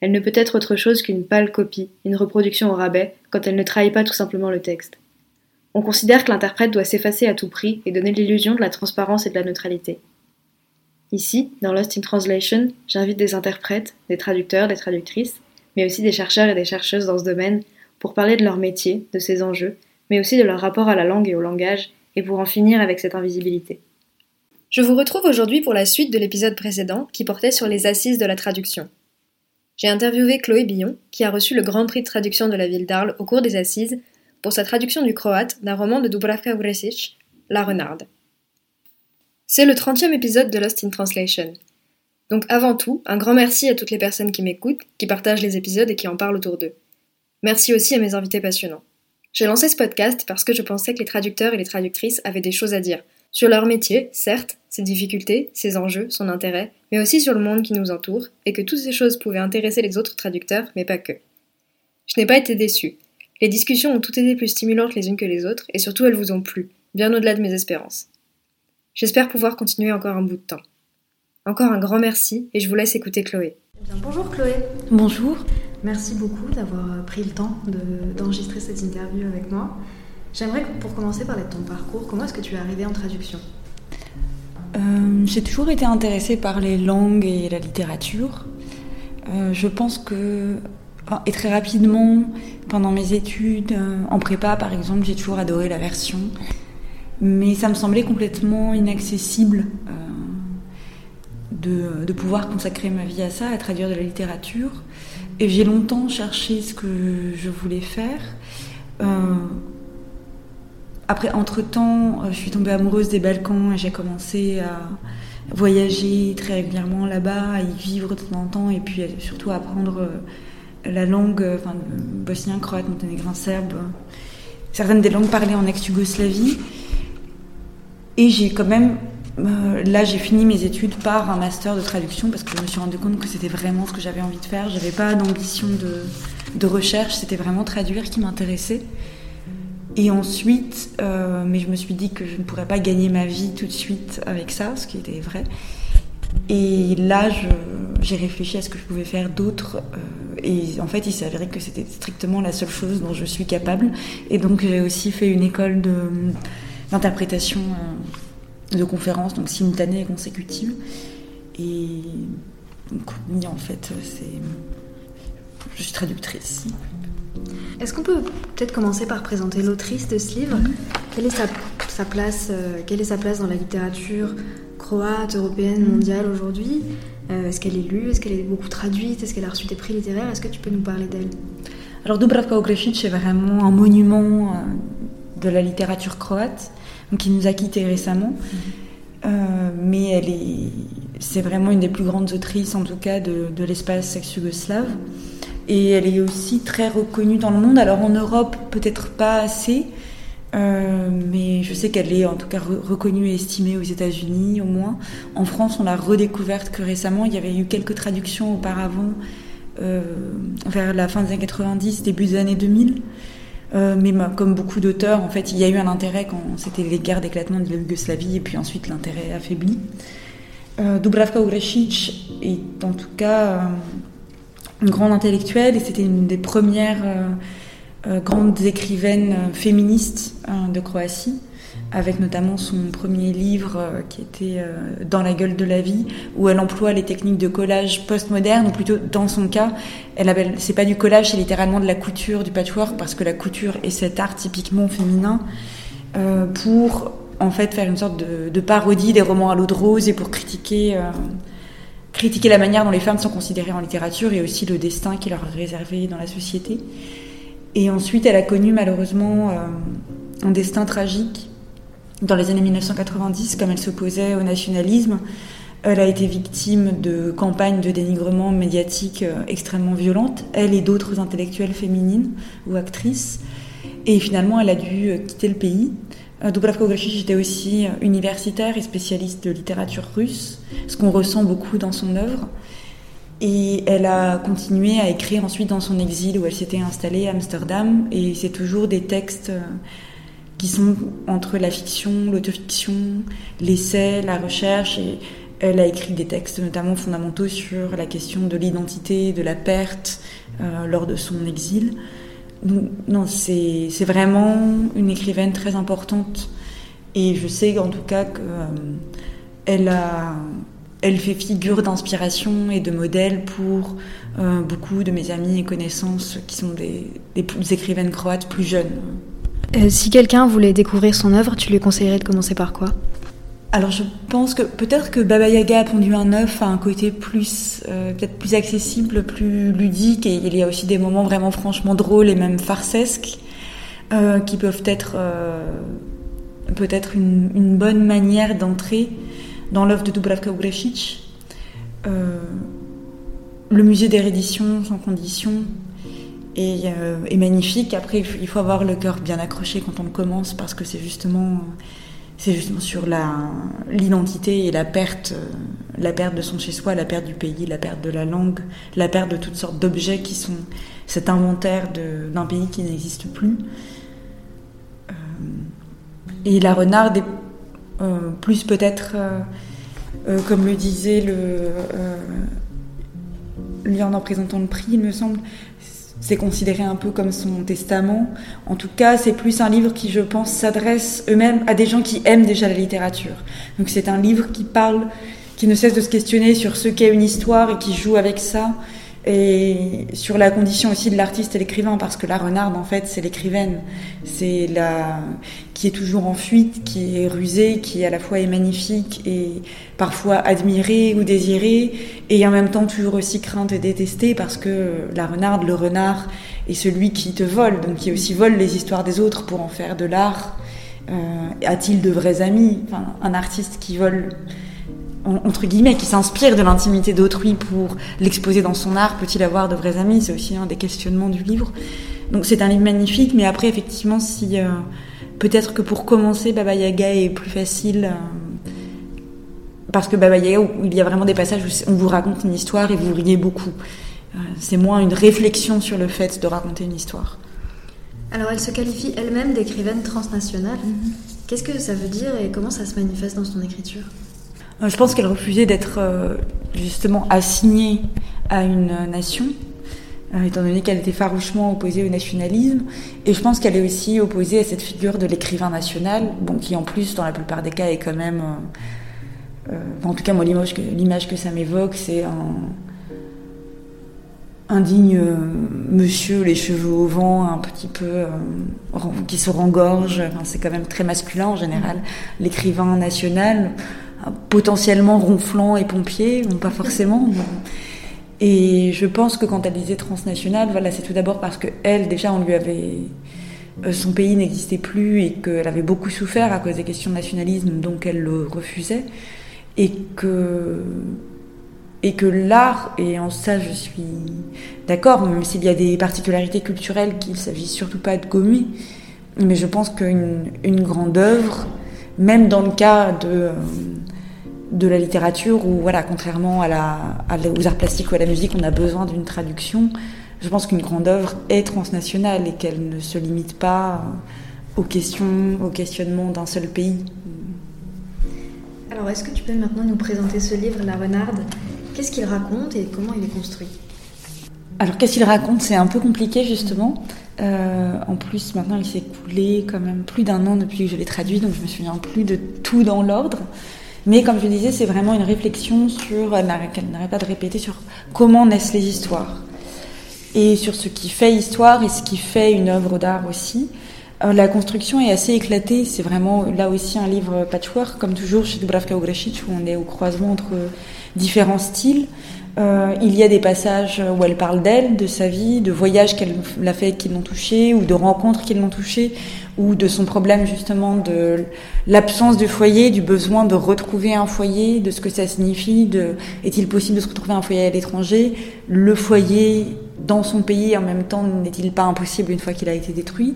elle ne peut être autre chose qu'une pâle copie, une reproduction au rabais, quand elle ne trahit pas tout simplement le texte. On considère que l'interprète doit s'effacer à tout prix et donner l'illusion de la transparence et de la neutralité. Ici, dans Lost in Translation, j'invite des interprètes, des traducteurs, des traductrices, mais aussi des chercheurs et des chercheuses dans ce domaine pour parler de leur métier, de ses enjeux, mais aussi de leur rapport à la langue et au langage, et pour en finir avec cette invisibilité. Je vous retrouve aujourd'hui pour la suite de l'épisode précédent qui portait sur les assises de la traduction. J'ai interviewé Chloé Billon, qui a reçu le Grand Prix de traduction de la ville d'Arles au cours des Assises, pour sa traduction du croate d'un roman de Dubravka Vresic, La Renarde. C'est le 30e épisode de Lost in Translation. Donc avant tout, un grand merci à toutes les personnes qui m'écoutent, qui partagent les épisodes et qui en parlent autour d'eux. Merci aussi à mes invités passionnants. J'ai lancé ce podcast parce que je pensais que les traducteurs et les traductrices avaient des choses à dire, sur leur métier, certes, ses difficultés, ses enjeux, son intérêt, mais aussi sur le monde qui nous entoure, et que toutes ces choses pouvaient intéresser les autres traducteurs, mais pas que. Je n'ai pas été déçue. Les discussions ont toutes été plus stimulantes les unes que les autres, et surtout elles vous ont plu, bien au-delà de mes espérances. J'espère pouvoir continuer encore un bout de temps. Encore un grand merci, et je vous laisse écouter Chloé. Eh bonjour Chloé. Bonjour. Merci beaucoup d'avoir pris le temps d'enregistrer cette interview avec moi. J'aimerais pour commencer parler de ton parcours. Comment est-ce que tu es arrivée en traduction? Euh, J'ai toujours été intéressée par les langues et la littérature. Euh, je pense que, et très rapidement, pendant mes études, euh, en prépa par exemple, j'ai toujours adoré la version. Mais ça me semblait complètement inaccessible de, de, pouvoir consacrer ma vie à ça, à traduire de la littérature. Et j'ai longtemps cherché ce que je voulais faire. Après, entre-temps, euh, je suis tombée amoureuse des Balkans et j'ai commencé à voyager très régulièrement là-bas, à y vivre de temps en temps et puis surtout à apprendre euh, la langue euh, enfin, bosnien, croate, monténégrin, serbe, certaines des langues parlées en ex-Yougoslavie. Et j'ai quand même, là j'ai fini mes études par un master de traduction parce que je me suis rendu compte que c'était vraiment ce que j'avais envie de faire. J'avais pas d'ambition de, de recherche, c'était vraiment traduire qui m'intéressait. Et ensuite, euh, mais je me suis dit que je ne pourrais pas gagner ma vie tout de suite avec ça, ce qui était vrai. Et là, j'ai réfléchi à ce que je pouvais faire d'autre. Euh, et en fait, il s'est avéré que c'était strictement la seule chose dont je suis capable. Et donc, j'ai aussi fait une école d'interprétation de, euh, de conférences, donc simultanée et consécutive. Et donc, oui, en fait, c'est. Je suis traductrice. Est-ce qu'on peut peut-être commencer par présenter l'autrice de ce livre quelle est, sa, place, euh, quelle est sa place dans la littérature croate, européenne, mondiale aujourd'hui euh, Est-ce qu'elle est lue Est-ce qu'elle est beaucoup traduite Est-ce qu'elle a reçu des prix littéraires Est-ce que tu peux nous parler d'elle? Alors Dubravka Ogresic est vraiment un monument euh, de la littérature croate, qui nous a quittés récemment. mais elle est, c'est vraiment une des plus grandes autrices, en tout cas, de, de l'espace ex-yougoslave. Et elle est aussi très reconnue dans le monde. Alors en Europe, peut-être pas assez, euh, mais je sais qu'elle est en tout cas reconnue et estimée aux États-Unis au moins. En France, on l'a redécouverte que récemment. Il y avait eu quelques traductions auparavant, euh, vers la fin des années 90, début des années 2000. Euh, mais comme beaucoup d'auteurs, en fait, il y a eu un intérêt quand c'était les guerres d'éclatement de la Yougoslavie, et puis ensuite l'intérêt affaibli. Dubravka Ogresic est en tout cas une grande intellectuelle et c'était une des premières euh, euh, grandes écrivaines euh, féministes de Croatie. avec notamment son premier livre qui était Dans la gueule de la vie, où elle emploie les techniques de collage postmoderne, ou plutôt dans son cas, elle appelle, c'est pas du collage, c'est littéralement de la couture, du patchwork, parce que la couture est cet art typiquement féminin, pour en fait faire une sorte de, parodie des romans à l'eau de rose et pour critiquer, critiquer la manière dont les femmes sont considérées en littérature et aussi le destin qui leur est réservé dans la société. Et ensuite, elle a connu malheureusement un destin tragique dans les années 1990, comme elle s'opposait au nationalisme, elle a été victime de campagnes de dénigrement médiatique euh, extrêmement violentes, elle et d'autres intellectuelles féminines ou actrices. Et finalement, elle a dû euh, quitter le pays. Euh, Dubravka Ograshic était aussi universitaire et spécialiste de littérature russe, ce qu'on ressent beaucoup dans son œuvre. Et elle a continué à écrire ensuite dans son exil où elle s'était installée à Amsterdam. Et c'est toujours des textes qui sont entre la fiction, l'autofiction, l'essai, la recherche. Et elle a écrit des textes notamment fondamentaux sur la question de l'identité, de la perte euh, lors de son exil. Non, c'est vraiment une écrivaine très importante. Et je sais en tout cas qu'elle euh, elle fait figure d'inspiration et de modèle pour euh, beaucoup de mes amis et connaissances qui sont des, des écrivaines croates plus jeunes. Euh, si quelqu'un voulait découvrir son œuvre, tu lui conseillerais de commencer par quoi? Alors je pense que peut-être que Baba Yaga a pondu un œuf à un côté plus euh, plus accessible, plus ludique et il y a aussi des moments vraiment franchement drôles et même farcesques euh, qui peuvent être peut-être une, bonne manière d'entrer dans l'œuvre de Dubravka Ugrešić. le musée des sans condition euh, magnifique. Après, il faut avoir le cœur bien accroché quand on commence parce que c'est justement, c'est justement sur l'identité et la perte, euh, la perte de son chez-soi, la perte du pays, la perte de la langue, la perte de toutes sortes d'objets qui sont cet inventaire d'un pays qui n'existe plus. Euh, et la renarde est plus peut-être, comme le disait le, lui en en présentant le prix, il me semble, c'est considéré un peu comme son testament. En tout cas, c'est plus un livre qui, je pense, s'adresse eux-mêmes à des gens qui aiment déjà la littérature. Donc c'est un livre qui parle, qui ne cesse de se questionner sur ce qu'est une histoire et qui joue avec ça et sur la condition aussi de l'artiste et l'écrivain, parce que la renarde, en fait, c'est l'écrivaine, c'est la qui est toujours en fuite, qui est rusée, qui à la fois est magnifique et parfois admirée ou désirée, et en même temps toujours aussi crainte et détestée, parce que la renarde, le renard, est celui qui te vole, donc qui aussi vole les histoires des autres pour en faire de l'art. Euh, a-t-il de vrais amis? Enfin, Un artiste qui vole entre guillemets, qui s'inspire de l'intimité d'autrui pour l'exposer dans son art, peut-il avoir de vrais amis? C'est aussi un des questionnements du livre. Donc c'est un livre magnifique, mais après, effectivement, si euh, peut-être que pour commencer, Baba Yaga est plus facile. Euh, parce que Baba Yaga, il y a vraiment des passages où on vous raconte une histoire et vous riez beaucoup. Euh, c'est moins une réflexion sur le fait de raconter une histoire. Alors elle se qualifie elle-même d'écrivaine transnationale. Mm-hmm. Qu'est-ce que ça veut dire et comment ça se manifeste dans son écriture? Je pense qu'elle refusait d'être euh, justement assignée à une nation, euh, étant donné qu'elle était farouchement opposée au nationalisme. Et je pense qu'elle est aussi opposée à cette figure de l'écrivain national, bon, qui en plus, dans la plupart des cas, est quand même... en tout cas, moi, l'image que, l'image que ça m'évoque, c'est un, un digne monsieur, les cheveux au vent, un petit peu qui se rengorge. Enfin, c'est quand même très masculin en général. L'écrivain national, potentiellement ronflant et pompier, ou pas forcément. Et je pense que quand elle disait transnationale, voilà, c'est tout d'abord parce que elle, déjà, on lui avait euh, son pays n'existait plus et qu'elle avait beaucoup souffert à cause des questions de nationalisme, donc elle le refusait, et que et que l'art, et en ça je suis d'accord, même s'il y a des particularités culturelles qu'il s'agit surtout pas de gommer, mais je pense qu'une une grande œuvre, même dans le cas de euh, de la littérature où, voilà, contrairement à la, aux arts plastiques ou à la musique, on a besoin d'une traduction. Je pense qu'une grande œuvre est transnationale et qu'elle ne se limite pas aux questions, aux questionnements d'un seul pays. Alors, est-ce que tu peux maintenant nous présenter ce livre, La Renarde? Qu'est-ce qu'il raconte et comment il est construit? Alors qu'est-ce qu'il raconte? C'est un peu compliqué justement. Euh, en plus, maintenant, il s'est écoulé quand même plus d'un an depuis que je l'ai traduit, donc je me souviens plus de tout dans l'ordre. Mais comme je disais, c'est vraiment une réflexion sur, qu'elle n'arrête pas de répéter, sur comment naissent les histoires. Et sur ce qui fait histoire et ce qui fait une œuvre d'art aussi. Euh, la construction est assez éclatée, c'est vraiment là aussi un livre patchwork, comme toujours chez Dubravka Ogresic, où on est au croisement entre différents styles. Euh, il y a des passages où elle parle d'elle, de sa vie, de voyages qu'elle a fait qui l'ont touchée, ou de rencontres qui l'ont touchée, ou de son problème justement de l'absence de foyer, du besoin de retrouver un foyer, de ce que ça signifie, de est-il possible de se retrouver un foyer à l'étranger, le foyer dans son pays en même temps n'est-il pas impossible une fois qu'il a été détruit?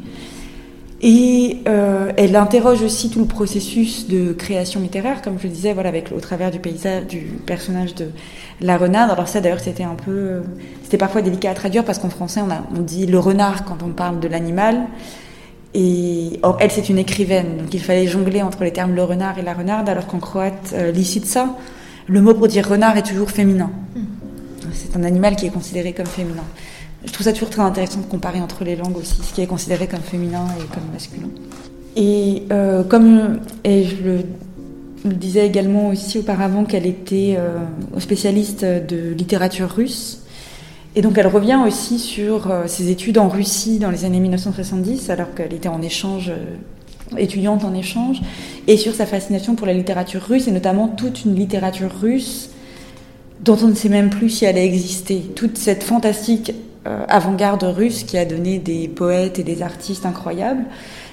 Et euh, elle interroge aussi tout le processus de création littéraire, comme je le disais, voilà, avec au travers du paysage, du personnage de la renarde. Alors ça, d'ailleurs, c'était un peu, c'était parfois délicat à traduire parce qu'en français, on, a, on dit le renard quand on parle de l'animal. Et or, elle, c'est une écrivaine, donc il fallait jongler entre les termes le renard et la renarde, alors qu'en croate, euh, ça, le mot pour dire renard est toujours féminin. Hmm. C'est un animal qui est considéré comme féminin. Je trouve ça toujours très intéressant de comparer entre les langues aussi, ce qui est considéré comme féminin et comme masculin. Et euh, comme et je le, disais également aussi auparavant qu'elle était euh, spécialiste de littérature russe, et donc elle revient aussi sur euh, ses études en Russie dans les années 1970, alors qu'elle était en échange étudiante en échange, et sur sa fascination pour la littérature russe, et notamment toute une littérature russe dont on ne sait même plus si elle a existé. Toute cette fantastique avant-garde russe qui a donné des poètes et des artistes incroyables,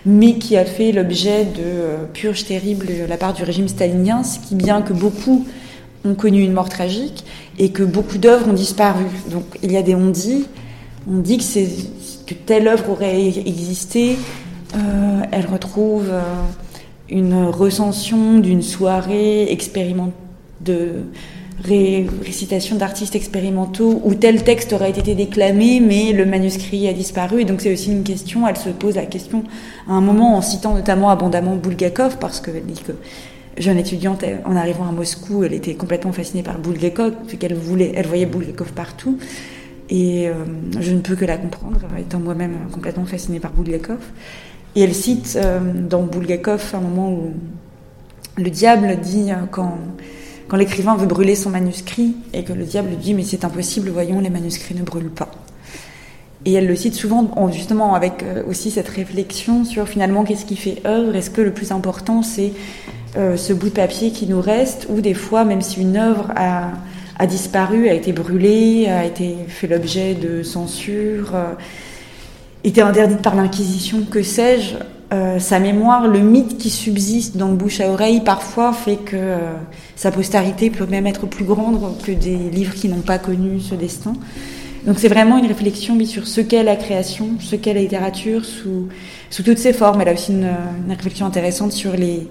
mais qui a fait l'objet de euh, purges terribles de la part du régime stalinien, ce qui, bien que beaucoup ont connu une mort tragique et que beaucoup d'œuvres ont disparu. Donc il y a des on dit, on dit que, que telle œuvre aurait existé, euh, elle retrouve une recension d'une soirée expérimentale de récitation d'artistes expérimentaux où tel texte aurait été déclamé, mais le manuscrit a disparu. Et donc c'est aussi une question, elle se pose la question à un moment en citant notamment abondamment Bulgakov, parce qu'elle dit que jeune étudiante, en arrivant à Moscou, elle était complètement fascinée par Bulgakov, qu'elle voulait, elle voyait Bulgakov partout. Et euh, je ne peux que la comprendre, étant moi-même complètement fascinée par Bulgakov. Et elle cite euh, dans Bulgakov un moment où le diable dit euh, quand quand l'écrivain veut brûler son manuscrit et que le diable lui dit mais c'est impossible, voyons, les manuscrits ne brûlent pas. Et elle le cite souvent justement avec euh, aussi cette réflexion sur finalement qu'est-ce qui fait œuvre, est-ce que le plus important c'est euh, ce bout de papier qui nous reste? Ou des fois même si une œuvre a, disparu, a été brûlée, a été fait l'objet de censure, euh, était interdite par l'Inquisition, que sais-je, euh, sa mémoire, le mythe qui subsiste dans le bouche à oreille, parfois fait que euh, sa postérité peut même être plus grande que des livres qui n'ont pas connu ce destin. Donc c'est vraiment une réflexion sur ce qu'est la création, ce qu'est la littérature sous toutes ses formes. Elle a aussi une, réflexion intéressante sur les,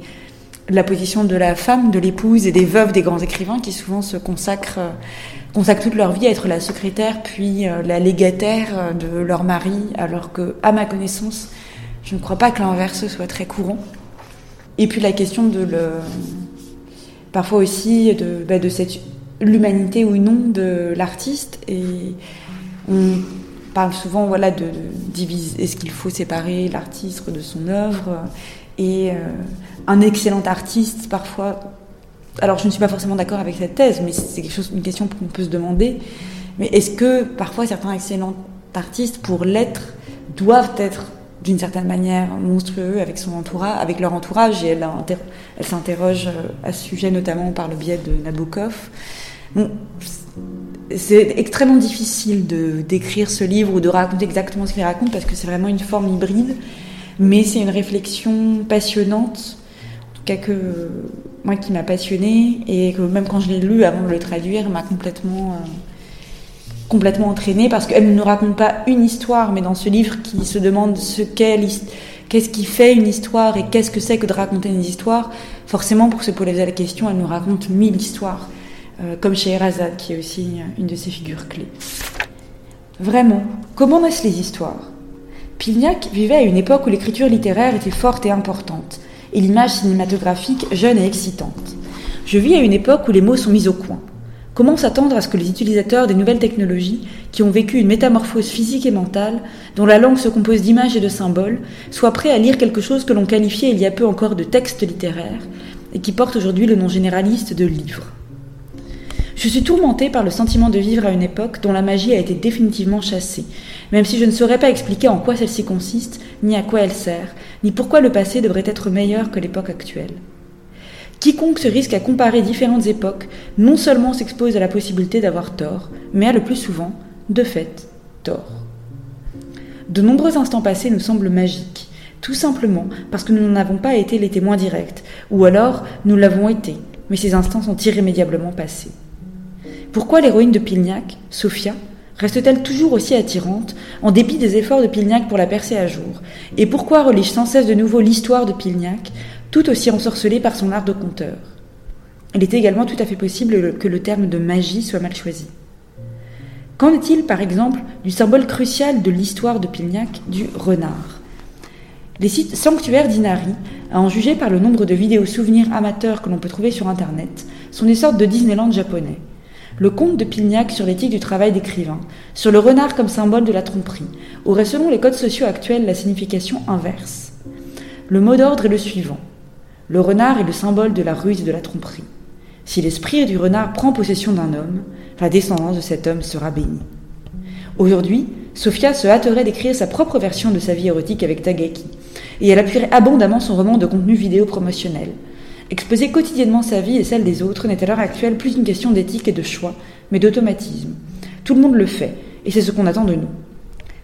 la position de la femme, de l'épouse et des veuves des grands écrivains qui souvent se consacrent, euh, toute leur vie à être la secrétaire puis la légataire de leur mari, alors que, à ma connaissance, je ne crois pas que l'inverse soit très courant. Et puis la question de le, parfois aussi de, bah, cette l'humanité ou non de l'artiste et on parle souvent voilà de, diviser est-ce qu'il faut séparer l'artiste de son œuvre? Et euh, un excellent artiste parfois alors je ne suis pas forcément d'accord avec cette thèse mais c'est quelque chose une question qu'on peut se demander mais est-ce que parfois certains excellents artistes pour l'être doivent être d'une certaine manière monstrueux avec son entourage, avec leur entourage, et elle, s'interroge euh, à ce sujet notamment par le biais de Nabokov. c'est extrêmement difficile de d'écrire ce livre ou de raconter exactement ce qu'il raconte parce que c'est vraiment une forme hybride, mais c'est une réflexion passionnante, cas que moi qui m'a passionnée et que même quand je l'ai lu avant de le traduire, m'a complètement euh, complètement entraînée parce qu'elle ne nous raconte pas une histoire, mais dans ce livre qui se demande ce qu'est qu'est-ce qui fait une histoire et qu'est-ce que c'est que de raconter une histoire, forcément pour se poser la question, elle nous raconte mille histoires, euh, comme chez Erazad qui est aussi une de ses figures clés. Vraiment, comment naissent les histoires? Pilniak vivait à une époque où l'écriture littéraire était forte et importante, et l'image cinématographique jeune et excitante. Je vis à une époque où les mots sont mis au coin Comment s'attendre à ce que les utilisateurs des nouvelles technologies, qui ont vécu une métamorphose physique et mentale, dont la langue se compose d'images et de symboles, soient prêts à lire quelque chose que l'on qualifiait il y a peu encore de texte littéraire, et qui porte aujourd'hui le nom généraliste de livre Je suis tourmentée par le sentiment de vivre à une époque dont la magie a été définitivement chassée, même si je ne saurais pas expliquer en quoi celle-ci consiste, ni à quoi elle sert, ni pourquoi le passé devrait être meilleur que l'époque actuelle. Quiconque se risque à comparer différentes époques non seulement s'expose à la possibilité d'avoir tort, mais a le plus souvent, de fait, tort. De nombreux instants passés nous semblent magiques, tout simplement parce que nous n'en avons pas été les témoins directs, ou alors nous l'avons été, mais ces instants sont irrémédiablement passés. Pourquoi l'héroïne de Pilniak, Sophia, reste-t-elle toujours aussi attirante, en dépit des efforts de Pilniak pour la percer à jour? Et pourquoi relige sans cesse de nouveau l'histoire de Pilniak, tout aussi ensorcelé par son art de conteur? Il est également tout à fait possible que le terme de magie soit mal choisi. Qu'en est-il, par exemple, du symbole crucial de l'histoire de Pilniak, du renard? Les sites sanctuaires d'Inari, à en juger par le nombre de vidéos souvenirs amateurs que l'on peut trouver sur Internet, sont des sortes de Disneyland japonais. Le conte de Pilniak sur l'éthique du travail d'écrivain, sur le renard comme symbole de la tromperie, aurait selon les codes sociaux actuels la signification inverse. Le mot d'ordre est le suivant. Le renard est le symbole de la ruse et de la tromperie. Si l'esprit du renard prend possession d'un homme, la descendance de cet homme sera bénie. Aujourd'hui, Sophia se hâterait d'écrire sa propre version de sa vie érotique avec Tagaki, et elle appuierait abondamment son roman de contenu vidéo promotionnel. Exposer quotidiennement sa vie et celle des autres n'est à l'heure actuelle plus une question d'éthique et de choix, mais d'automatisme. Tout le monde le fait, et c'est ce qu'on attend de nous.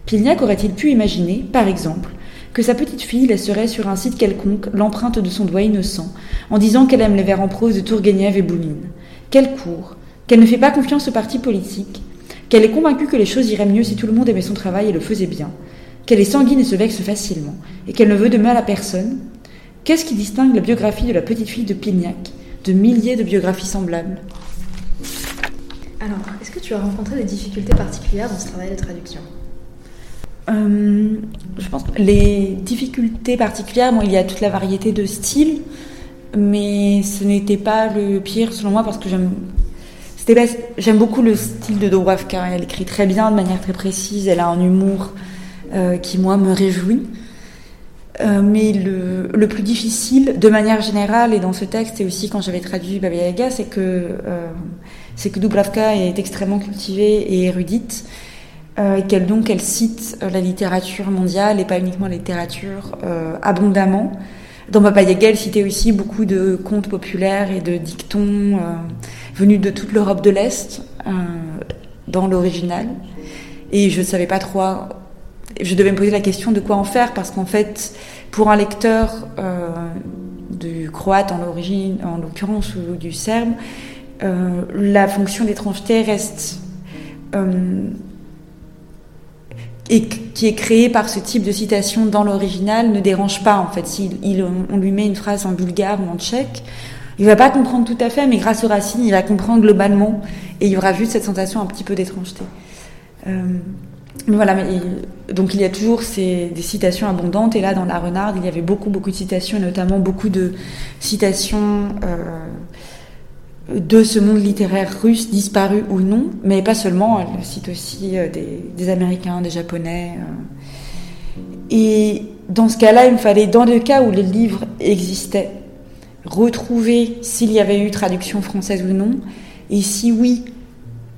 Pilniak aurait-il pu imaginer, par exemple, que sa petite fille laisserait sur un site quelconque l'empreinte de son doigt innocent, en disant qu'elle aime les vers en prose de Tourgueniev et Boumine, qu'elle court, qu'elle ne fait pas confiance aux partis politiques, qu'elle est convaincue que les choses iraient mieux si tout le monde aimait son travail et le faisait bien, qu'elle est sanguine et se vexe facilement, et qu'elle ne veut de mal à personne, qu'est-ce qui distingue la biographie de la petite fille de Pignac de milliers de biographies semblables? Alors, est-ce que tu as rencontré des difficultés particulières dans ce travail de traduction? Euh, je pense que les difficultés particulières, bon, il y a toute la variété de styles, mais ce n'était pas le pire selon moi parce que j'aime j'aime beaucoup le style de Dubravka. Elle écrit très bien, de manière très précise. Elle a un humour euh, qui moi me réjouit. Euh, mais le, plus difficile, de manière générale, et dans ce texte, et aussi quand j'avais traduit Baba Yaga, c'est que, euh, que Dubravka est extrêmement cultivée et érudite euh, et qu'elle elle cite la littérature mondiale et pas uniquement la littérature euh, abondamment. Dans Baba Yaga, elle citait aussi beaucoup de contes populaires et de dictons venus de toute l'Europe de l'Est dans l'original. Et je ne savais pas trop. Je devais me poser la question de quoi en faire parce qu'en fait, pour un lecteur du croate en l'origine, en l'occurrence, ou du serbe, la fonction d'étrangeté reste et qui est créé par ce type de citation dans l'original ne dérange pas en fait. Si on lui met une phrase en bulgare ou en tchèque, il va pas comprendre tout à fait, mais grâce aux racines, il va comprendre globalement et il y aura juste cette sensation un petit peu d'étrangeté. Voilà, mais donc il y a toujours ces, des citations abondantes et là dans La Renarde, il y avait beaucoup beaucoup de citations, notamment beaucoup de citations. Euh, de ce monde littéraire russe disparu ou non, mais pas seulement, elle cite aussi euh, des, Américains, des Japonais. Euh. Et dans ce cas-là, il me fallait, dans le cas où le livre existait, retrouver s'il y avait eu traduction française ou non, et si oui,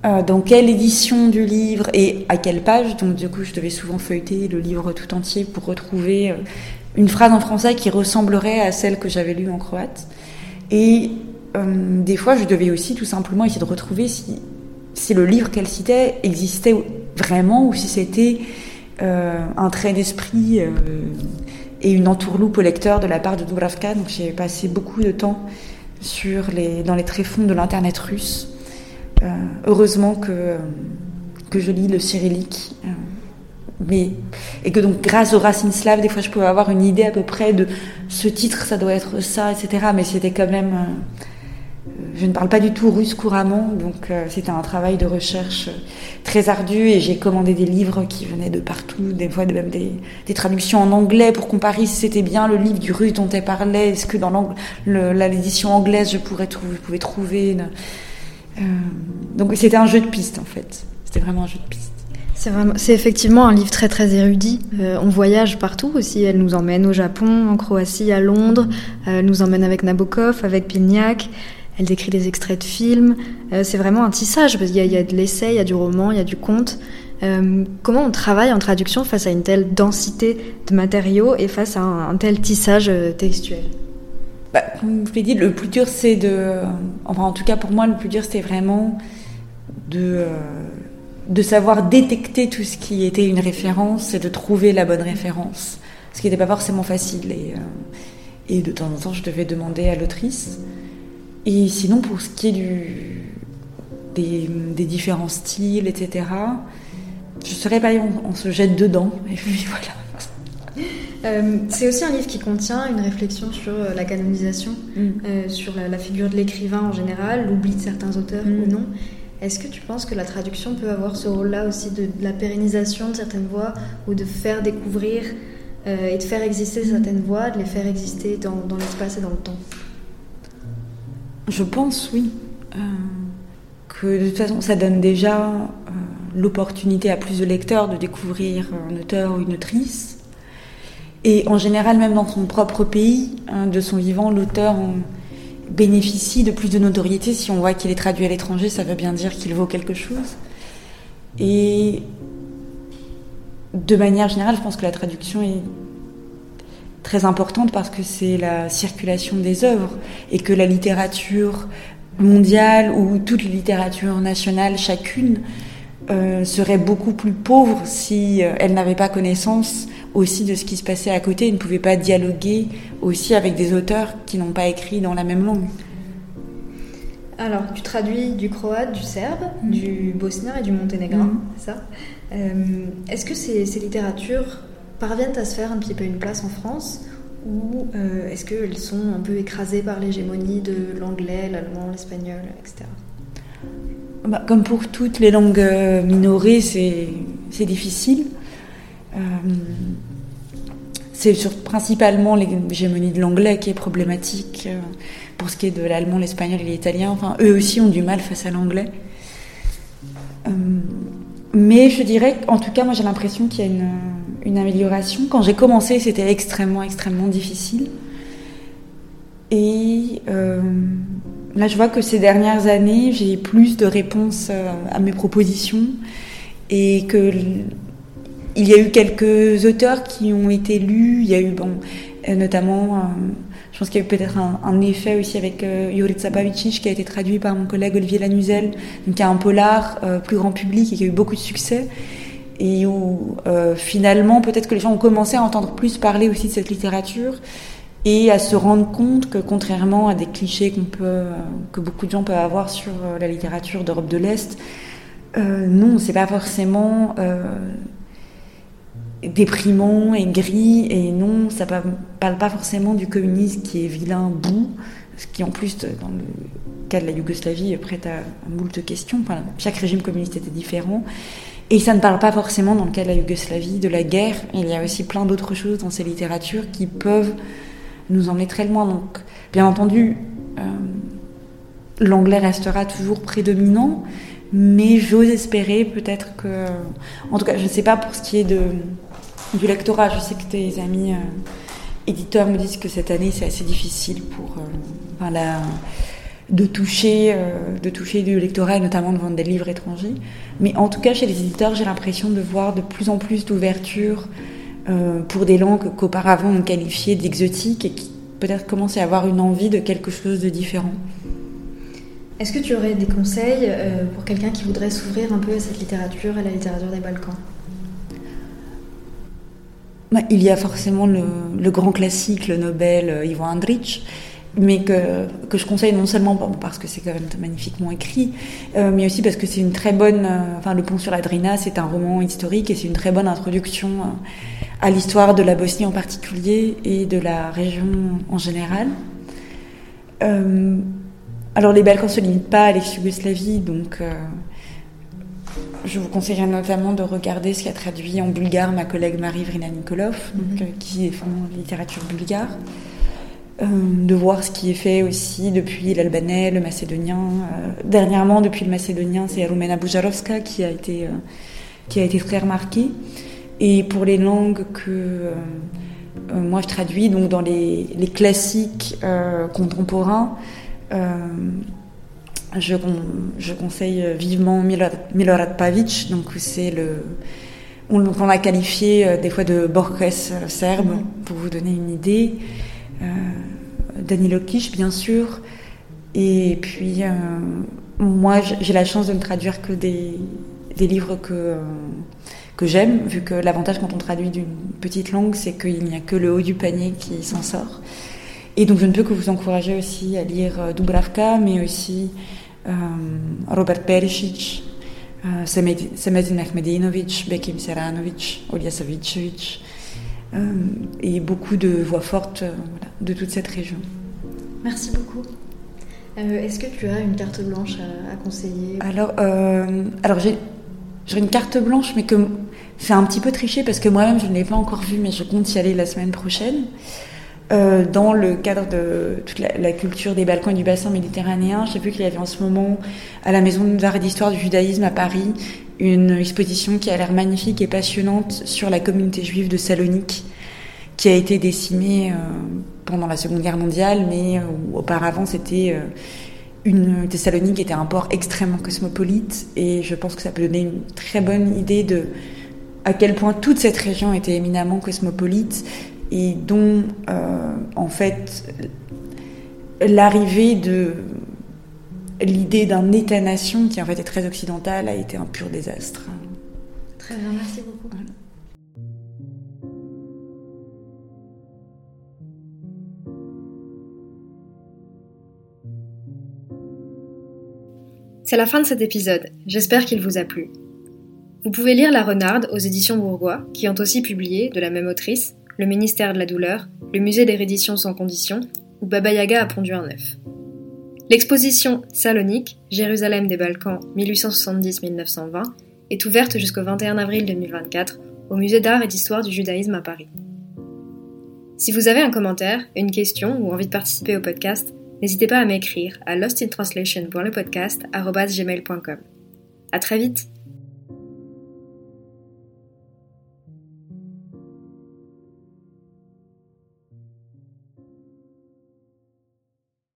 euh, dans quelle édition du livre et à quelle page. Donc du coup, je devais souvent feuilleter le livre tout entier pour retrouver une phrase en français qui ressemblerait à celle que j'avais lue en croate. Et euh, des fois, je devais aussi tout simplement essayer de retrouver si, le livre qu'elle citait existait vraiment ou si c'était euh, un trait d'esprit euh, et une entourloupe au lecteur de la part de Dubravka. Donc j'ai passé beaucoup de temps sur les, dans les tréfonds de l'internet russe. Heureusement que, que je lis le cyrillique. mais, et que donc grâce aux racines slaves, des fois je pouvais avoir une idée à peu près de ce titre, ça doit être ça, etc. Mais c'était quand même je ne parle pas du tout russe couramment, donc euh, c'était un travail de recherche très ardu et j'ai commandé des livres qui venaient de partout, des fois même des, traductions en anglais pour comparer si c'était bien le livre du russe dont elle parlait, est-ce que dans l'édition anglaise je pouvais trouver donc c'était un jeu de piste en fait. C'était vraiment un jeu de piste. C'est effectivement un livre très très érudit. on voyage partout aussi. Elle nous emmène au Japon, en Croatie, à Londres. elle nous emmène avec Nabokov, avec Pilniak. Elle décrit des extraits de films. c'est vraiment un tissage parce qu'il y, a de l'essai, il y a du roman, il y a du conte. Euh, comment on travaille en traduction face à une telle densité de matériaux et face à un, tel tissage euh, textuel? Bah, Comme je l'ai dit, le plus dur c'est de... Enfin en tout cas pour moi le plus dur c'était vraiment de, euh, de savoir détecter tout ce qui était une référence et de trouver la bonne référence. Ce qui n'était pas forcément facile et, et de temps en temps je devais demander à l'autrice. Et sinon pour ce qui est du, des, différents styles, etc., je serais pas on, on, se jette dedans et puis voilà. Euh, c'est aussi un livre qui contient une réflexion sur euh, la canonisation, mm. euh, sur la, figure de l'écrivain en général, l'oubli de certains auteurs mm. ou non. Est-ce que tu penses que la traduction peut avoir ce rôle-là aussi de, la pérennisation de certaines voix ou de faire découvrir et de faire exister certaines voix, de les faire exister dans, dans l'espace et dans le temps? Je pense oui. que de toute façon, ça donne déjà l'opportunité à plus de lecteurs de découvrir un auteur ou une autrice. Et en général, même dans son propre pays, hein, de son vivant, l'auteur bénéficie de plus de notoriété. Si on voit qu'il est traduit à l'étranger, ça veut bien dire qu'il vaut quelque chose. Et de manière générale, je pense que la traduction est très importante parce que c'est la circulation des œuvres et que la littérature mondiale ou toute littérature nationale, chacune, euh, serait beaucoup plus pauvre si euh, elle n'avait pas connaissance aussi de ce qui se passait à côté et ne pouvait pas dialoguer aussi avec des auteurs qui n'ont pas écrit dans la même langue. Alors, tu traduis du croate, du serbe, mm. du bosnien et du monténégrin, mm. c'est ça? Euh, Est-ce que ces, ces, littératures parviennent à se faire un petit peu une place en France ou est-ce qu'elles sont un peu écrasées par l'hégémonie de l'anglais, l'allemand, l'espagnol, etc. Bah, comme pour toutes les langues euh, minorées, c'est difficile. Euh, c'est principalement l'hégémonie de l'anglais qui est problématique. Euh, pour ce qui est de l'allemand, l'espagnol et l'italien, enfin, eux aussi ont du mal face à l'anglais. mais je dirais qu'en tout cas, moi j'ai l'impression qu'il y a une, amélioration. Quand j'ai commencé, c'était extrêmement, extrêmement difficile. Et Là, je vois que ces dernières années, j'ai plus de réponses euh, à mes propositions et que il y a eu quelques auteurs qui ont été lus. Il y a eu, bon, euh, notamment, euh, je pense qu'il y a eu peut-être un, effet aussi avec euh, Jurica qui a été traduit par mon collègue Olivier Lanuzel, qui a un polar plus grand public et qui a eu beaucoup de succès. Et où finalement, peut-être que les gens ont commencé à entendre plus parler aussi de cette littérature et à se rendre compte que contrairement à des clichés peut, que beaucoup de gens peuvent avoir sur euh, la littérature d'Europe de l'Est, euh, non, c'est pas forcément euh, déprimant et gris, et non, ça parle pas forcément du communisme qui est vilain, bout, ce qui en plus, dans le cas de la Yougoslavie, prête à, moult questions. Chaque régime communiste était différent. Et ça ne parle pas forcément, dans le cas de la Yougoslavie, de la guerre. Il y a aussi plein d'autres choses dans ces littératures qui peuvent nous emmener très loin. Donc, bien entendu, euh, l'anglais restera toujours prédominant, mais j'ose espérer peut-être que, en tout cas, je ne sais pas pour ce qui est de, du lectorat. Je sais que tes amis euh, éditeurs me disent que cette année c'est assez difficile pour, euh, la, de toucher, de toucher du lectorat et notamment de vendre des livres étrangers. Mais en tout cas, chez les éditeurs, j'ai l'impression de voir de plus en plus d'ouverture euh, pour des langues qu'auparavant on qualifiait d'exotiques et qui peut-être commençaient à avoir une envie de quelque chose de différent. Est-ce que tu aurais des conseils euh, pour quelqu'un qui voudrait s'ouvrir un peu à cette littérature, à la littérature des Balkans? Bah, Il y a forcément le, le, grand classique, le Nobel euh, Ivo Andrić, mais que, que, je conseille non seulement parce que c'est quand même magnifiquement écrit, euh, mais aussi parce que c'est une très bonne. Euh, enfin, Le Pont sur la Drina, c'est un roman historique et c'est une très bonne introduction euh, à l'histoire de la Bosnie en particulier et de la région en général. Alors, les Balkans ne se limitent pas à l'ex-Yougoslavie, donc je vous conseillerais notamment de regarder ce qu'a traduit en bulgare ma collègue Marie Vrina Nikolov, mm-hmm. qui est en littérature bulgare. De voir ce qui est fait aussi depuis l'albanais, le macédonien. dernièrement, depuis le macédonien, c'est Rumena Bujarovska qui a été, qui a été très remarquée. Et pour les langues que moi je traduis, donc dans les, les classiques contemporains, je, je, conseille vivement Milorad Pavic, donc c'est le on, on l'a qualifié euh, des fois de Borges euh, serbe, pour vous donner une idée. Euh, Danilo Kish, bien sûr. Et puis, euh, moi, j'ai la chance de ne traduire que des, livres que, que j'aime, vu que l'avantage quand on traduit d'une petite langue, c'est qu'il n'y a que le haut du panier qui s'en sort. Et donc, je ne peux que vous encourager aussi à lire Dubravka, mais aussi euh, Robert Perisic, euh, Semedin Ahmedinovic, Bekim Seranovic, euh, et beaucoup de voix fortes euh, de toute cette région. Merci beaucoup. Est-ce que tu as une carte blanche à, conseiller? Alors, alors j'ai une carte blanche, mais que c'est un petit peu triché parce que moi-même je ne l'ai pas encore vue, mais je compte y aller la semaine prochaine. Euh, dans le cadre de toute la, culture des Balkans et du bassin méditerranéen, j'ai vu qu'il y avait en ce moment à la Maison d'art et d'histoire du judaïsme à Paris une exposition qui a l'air magnifique et passionnante sur la communauté juive de Salonique, qui a été décimée euh, pendant la Seconde Guerre mondiale, mais euh, auparavant c'était une Thessalonique était un port extrêmement cosmopolite, et je pense que ça peut donner une très bonne idée de à quel point toute cette région était éminemment cosmopolite et dont euh, en fait l'arrivée de l'idée d'un État-nation qui en fait est très occidental a été un pur désastre. Très bien, merci beaucoup. C'est la fin de cet épisode. J'espère qu'il vous a plu. Vous pouvez lire La Renarde aux éditions Bourgois, qui ont aussi publié, de la même autrice, le ministère de la douleur, le musée des redditions sans condition, où Baba Yaga a pondu un œuf. L'exposition Salonique, Jérusalem des Balkans 1870-1920 est ouverte jusqu'au 21 avril 2024 au musée d'art et d'histoire du judaïsme à Paris. Si vous avez un commentaire, une question ou envie de participer au podcast, n'hésitez pas à m'écrire à lostintranslation.lepodcast.gmail.com. À très vite